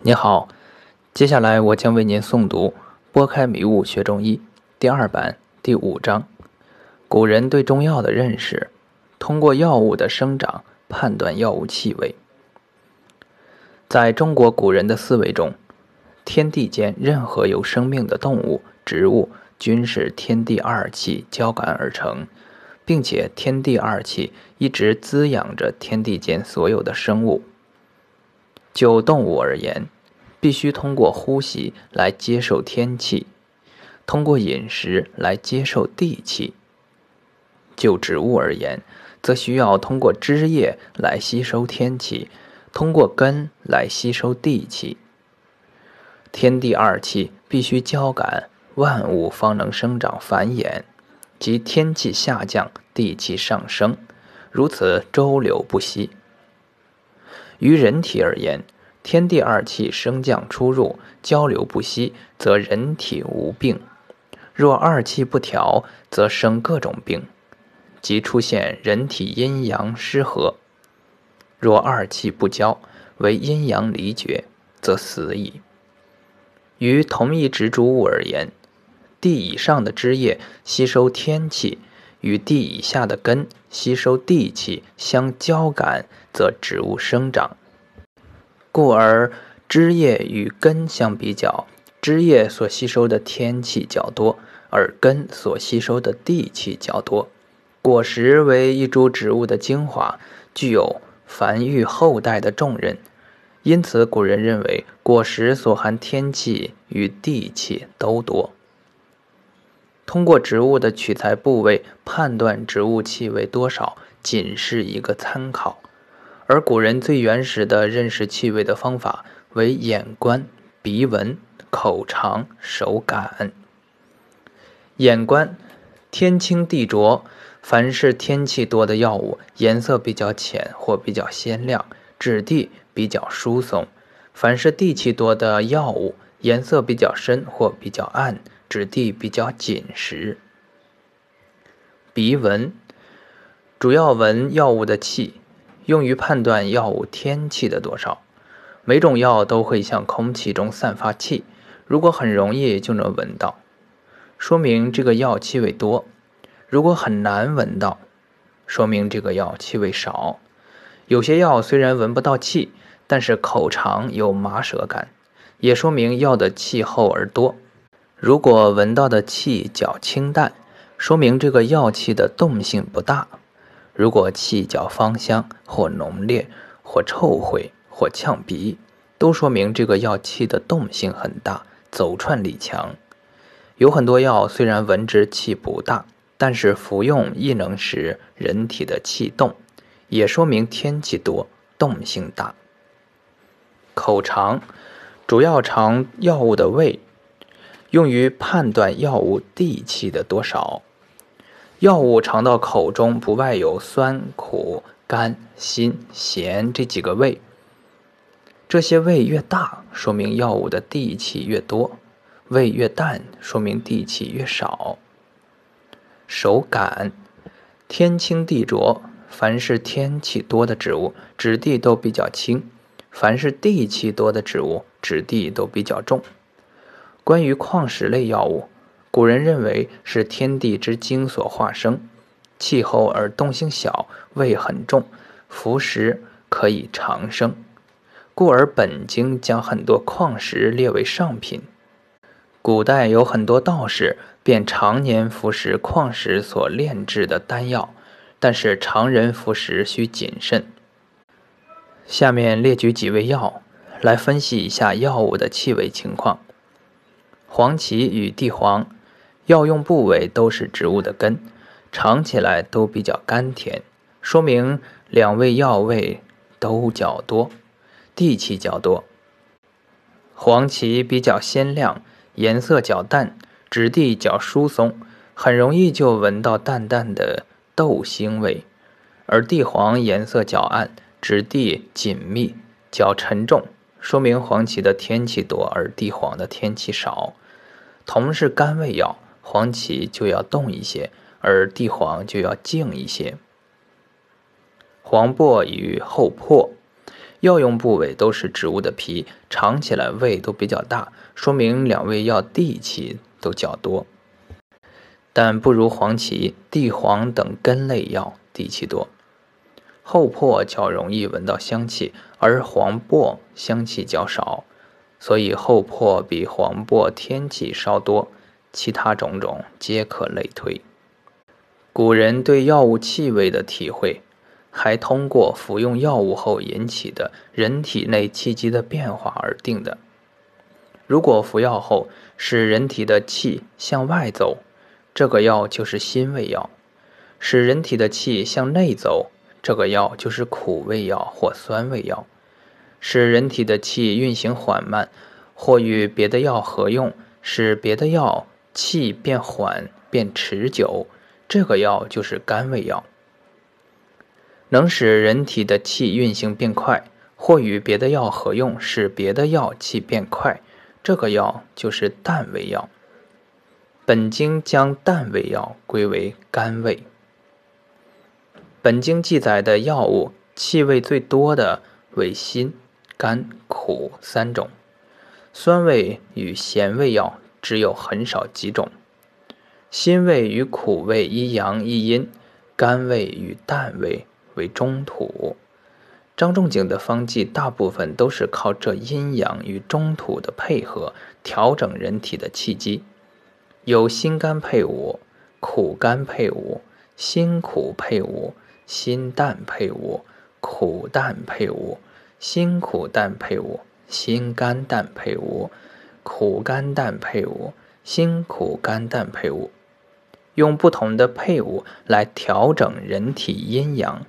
你好，接下来我将为您诵读《拨开迷雾学中医》第二版第五章：古人对中药的认识，通过药物的生长判断药物气味。在中国古人的思维中，天地间任何有生命的动物、植物，均是天地二气交感而成，并且天地二气一直滋养着天地间所有的生物。就动物而言，必须通过呼吸来接受天气，通过饮食来接受地气。就植物而言，则需要通过枝叶来吸收天气，通过根来吸收地气。天地二气必须交感，万物方能生长繁衍，即天气下降，地气上升，如此周流不息。于人体而言，天地二气升降出入，交流不息，则人体无病；若二气不调，则生各种病，即出现人体阴阳失和。若二气不交，为阴阳离绝，则死矣。于同一植株物而言，地以上的枝叶吸收天气，与地以下的根吸收地气相交感。则植物生长，故而枝叶与根相比较，枝叶所吸收的天气较多，而根所吸收的地气较多。果实为一株植物的精华，具有繁育后代的重任，因此古人认为果实所含天气与地气都多。通过植物的取材部位判断植物气味多少，仅是一个参考。而古人最原始的认识气味的方法为眼观、鼻闻、口尝、手感。眼观，天清地浊，凡是天气多的药物，颜色比较浅或比较鲜亮，质地比较疏松；凡是地气多的药物，颜色比较深或比较暗，质地比较紧实。鼻闻，主要闻药物的气。用于判断药物天气的多少，每种药都会向空气中散发气，如果很容易就能闻到，说明这个药气味多；如果很难闻到，说明这个药气味少。有些药虽然闻不到气，但是口尝有麻舌感，也说明药的气厚而多。如果闻到的气较清淡，说明这个药气的动性不大。如果气较芳香，或浓烈，或臭秽，或呛鼻，都说明这个药气的动性很大，走串力强。有很多药虽然闻之气不大，但是服用亦能使人体的气动，也说明天气多，动性大。口尝主要尝药物的味，用于判断药物地气的多少。药物尝到口中，不外有酸、苦、甘、辛、咸这几个味。这些味越大，说明药物的地气越多；味越淡，说明地气越少。手感，天清地浊，凡是天气多的植物，质地都比较轻；凡是地气多的植物，质地都比较重。关于矿石类药物。古人认为是天地之精所化生，气候而动性小，味很重，服食可以长生，故而本经将很多矿石列为上品。古代有很多道士便常年服食矿石所炼制的丹药，但是常人服食需谨慎。下面列举几味药来分析一下药物的气味情况：黄芪与地黄。药用部位都是植物的根，尝起来都比较甘甜，说明两味药味都较多，地气较多。黄芪比较鲜亮，颜色较淡，质地较疏松，很容易就闻到淡淡的豆腥味；而地黄颜色较暗，质地紧密，较沉重，说明黄芪的天气多，而地黄的天气少。同是甘味药。黄芪就要动一些，而地黄就要静一些。黄柏与厚朴，药用部位都是植物的皮，尝起来味都比较大，说明两味药地气都较多，但不如黄芪、地黄等根类药地气多。厚朴较容易闻到香气，而黄柏香气较少，所以厚朴比黄柏天气稍多。其他种种皆可类推。古人对药物气味的体会。还通过服用药物后引起的人体内气机的变化而定的。如果服药后使人体的气向外走，这个药就是辛味药；使人体的气向内走，这个药就是苦味药或酸味药；使人体的气运行缓慢，或与别的药合用，使别的药气变缓变持久，这个药就是甘味药。能使人体的气运行变快，或与别的药合用，使别的药气变快，这个药就是淡味药。本经将淡味药归为甘味。本经记载的药物气味最多的为辛、甘、苦三种，酸味与咸味药只有很少几种。辛味与苦味一阳一阴，甘味与淡味。为中土，张仲景的方剂大部分都是靠这阴阳与中土的配合调整人体的气机，有辛甘配伍、苦甘配伍、辛苦配伍、心淡配伍、苦淡配伍、辛苦淡配伍、心甘淡配伍、苦甘淡配伍、辛苦甘淡配伍，用不同的配伍来调整人体阴阳。